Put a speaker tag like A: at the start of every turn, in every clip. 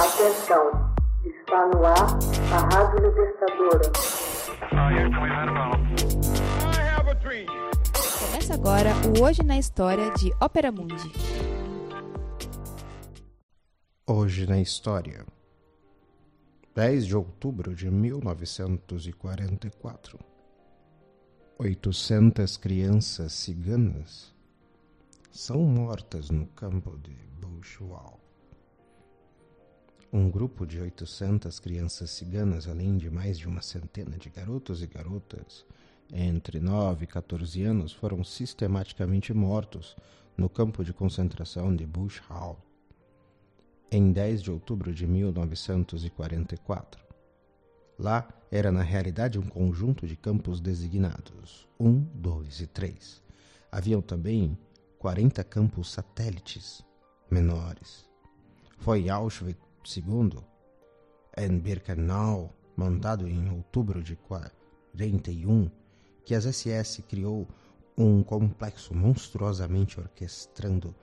A: Atenção, está no ar a Rádio Libertadora.
B: Começa agora o Hoje na História de Ópera Mundi.
C: Hoje na História. 10 de outubro de 1944. 800 crianças ciganas são mortas no campo de Buchwald. Um grupo de 800 crianças ciganas, além de mais de uma centena de garotos e garotas entre 9 e 14 anos, foram sistematicamente mortos no campo de concentração de Buchwald em 10 de outubro de 1944. Lá era na realidade um conjunto de campos designados 1, 2 e 3. Haviam também 40 campos satélites menores. Foi Auschwitz II, em Birkenau, montado em outubro de 41, que as SS criou um complexo monstruosamente orquestrando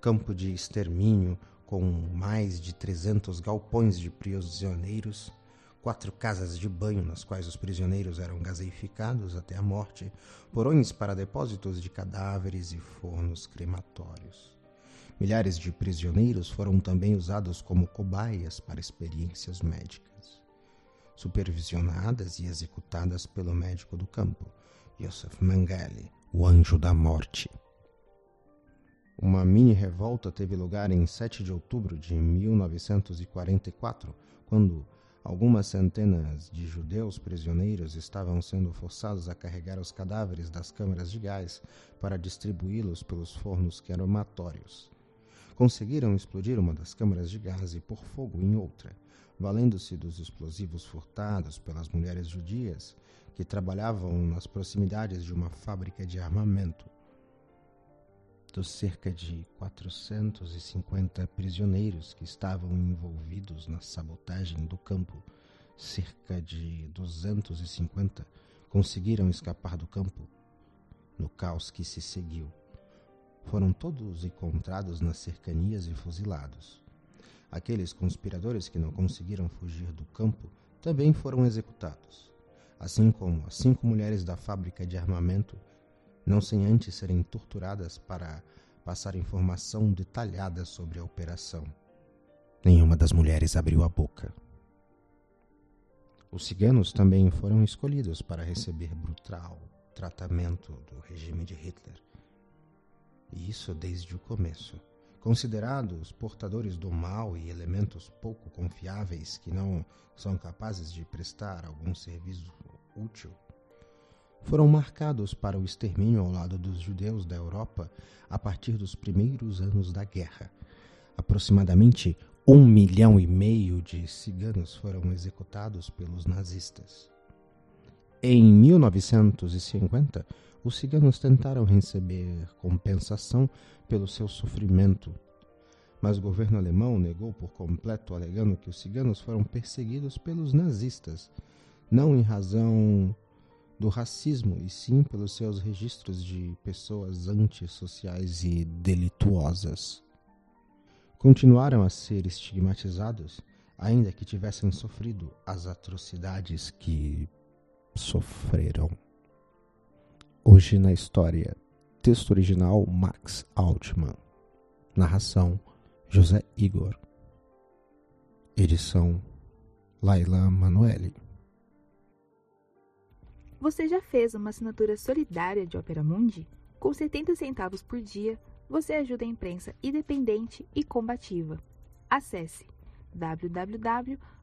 C: campo de extermínio com mais de 300 galpões de prisioneiros, quatro casas de banho nas quais os prisioneiros eram gaseificados até a morte, porões para depósitos de cadáveres e fornos crematórios. Milhares de prisioneiros foram também usados como cobaias para experiências médicas, supervisionadas e executadas pelo médico do campo, Josef Mengele, o anjo da morte. Uma mini-revolta teve lugar em 7 de outubro de 1944, quando algumas centenas de judeus prisioneiros estavam sendo forçados a carregar os cadáveres das câmaras de gás para distribuí-los pelos fornos crematórios. Conseguiram explodir uma das câmaras de gás e pôr fogo em outra, valendo-se dos explosivos furtados pelas mulheres judias que trabalhavam nas proximidades de uma fábrica de armamento dos cerca de 450 prisioneiros que estavam envolvidos na sabotagem do campo, cerca de 250 conseguiram escapar do campo no caos que se seguiu. Foram todos encontrados nas cercanias e fuzilados. Aqueles conspiradores que não conseguiram fugir do campo também foram executados, assim como as cinco mulheres da fábrica de armamento não sem antes serem torturadas para passar informação detalhada sobre a operação. Nenhuma das mulheres abriu a boca. Os ciganos também foram escolhidos para receber brutal tratamento do regime de Hitler. E isso desde o começo. Considerados portadores do mal e elementos pouco confiáveis que não são capazes de prestar algum serviço útil, foram marcados para o extermínio ao lado dos judeus da Europa a partir dos primeiros anos da guerra. Aproximadamente um milhão e meio de ciganos foram executados pelos nazistas. Em 1950, os ciganos tentaram receber compensação pelo seu sofrimento, mas o governo alemão negou por completo, alegando que os ciganos foram perseguidos pelos nazistas, não em razão do racismo, e sim pelos seus registros de pessoas antissociais e delituosas. Continuaram a ser estigmatizados, ainda que tivessem sofrido as atrocidades que sofreram. Hoje na história, texto original Max Altman, narração José Igor, edição Laila Manoeli.
B: Você já fez uma assinatura solidária de Opera Mundi? Com 70 centavos por dia, você ajuda a imprensa independente e combativa. Acesse